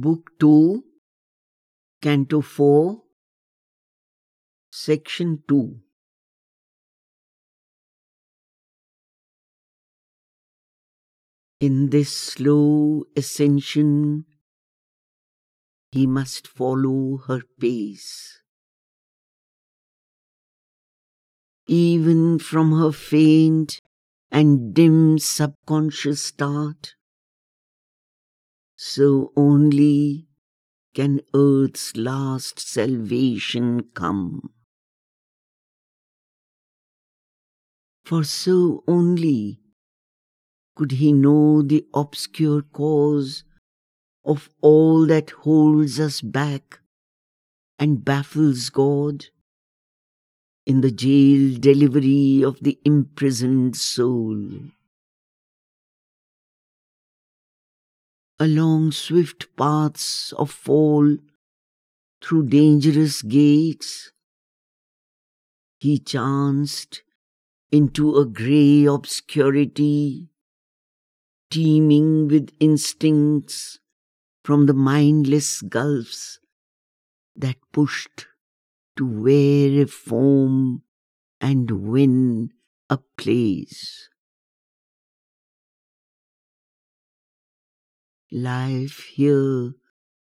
Book 2, Canto 4, Section 2. In this slow ascension, he must follow her pace. Even from her faint and dim subconscient start, so only can earth's last salvation come. For so only could he know the obscure cause of all that holds us back and baffles God in the jail delivery of the imprisoned soul. Along swift paths of fall through dangerous gates, he chanced into a grey obscurity teeming with instincts from the mindless gulfs that pushed to wear a foam and win a place. Life here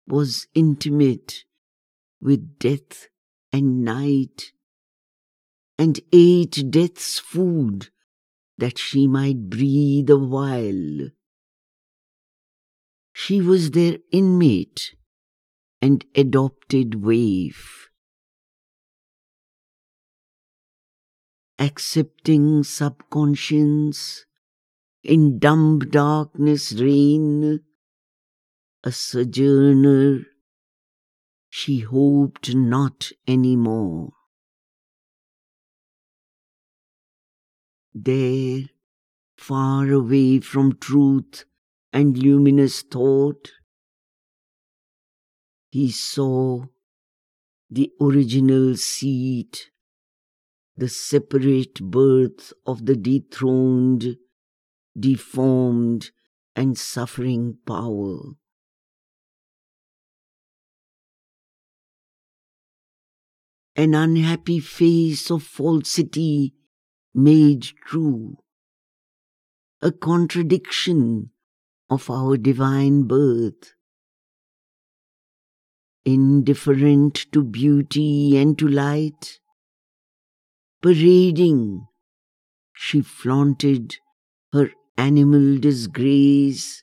was intimate with death and night, and ate death's food that she might breathe a while. She was their inmate and adopted waif. Accepting subconscience in dumb darkness reign, a sojourner, she hoped not any more. There, far away from truth and luminous thought, he saw the original seat, the separate birth of the dethroned, deformed, and suffering power. An unhappy face of falsity made true, a contradiction of our divine birth. Indifferent to beauty and to light, parading, she flaunted her animal disgrace,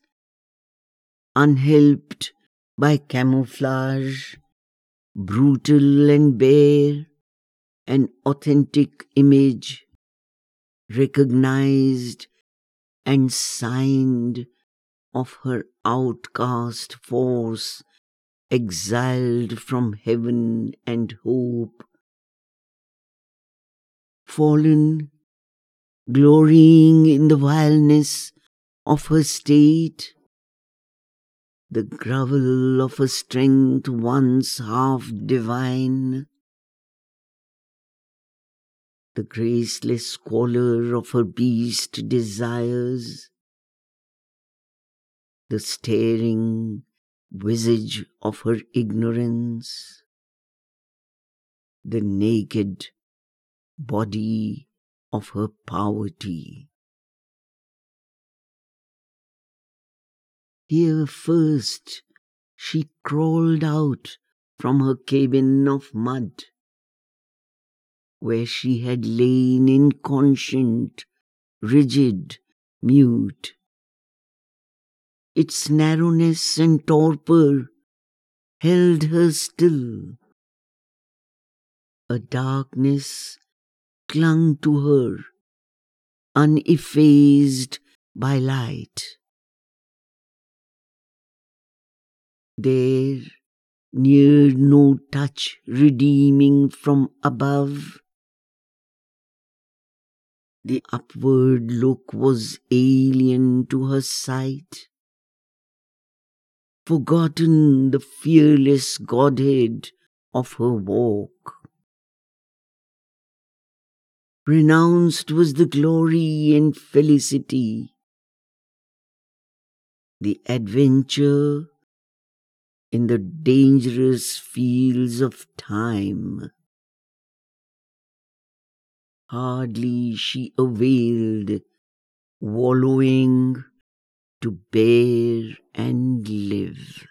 unhelped by camouflage, brutal and bare, an authentic image, recognized and signed of her outcast force, exiled from heaven and hope. Fallen, glorying in the vileness of her state, the grovel of a strength once half divine, the graceless squalor of her beast desires, the staring visage of her ignorance, the naked body of her poverty. Here first she crawled out from her cabin of mud, where she had lain inconscient, rigid, mute. Its narrowness and torpor held her still. A darkness clung to her, uneffaced by light. There, near no touch redeeming from above, the upward look was alien to her sight. Forgotten the fearless godhead of her walk. Renounced was the glory and felicity, the adventure in the dangerous fields of time. Hardly she availed, wallowing to bear and live.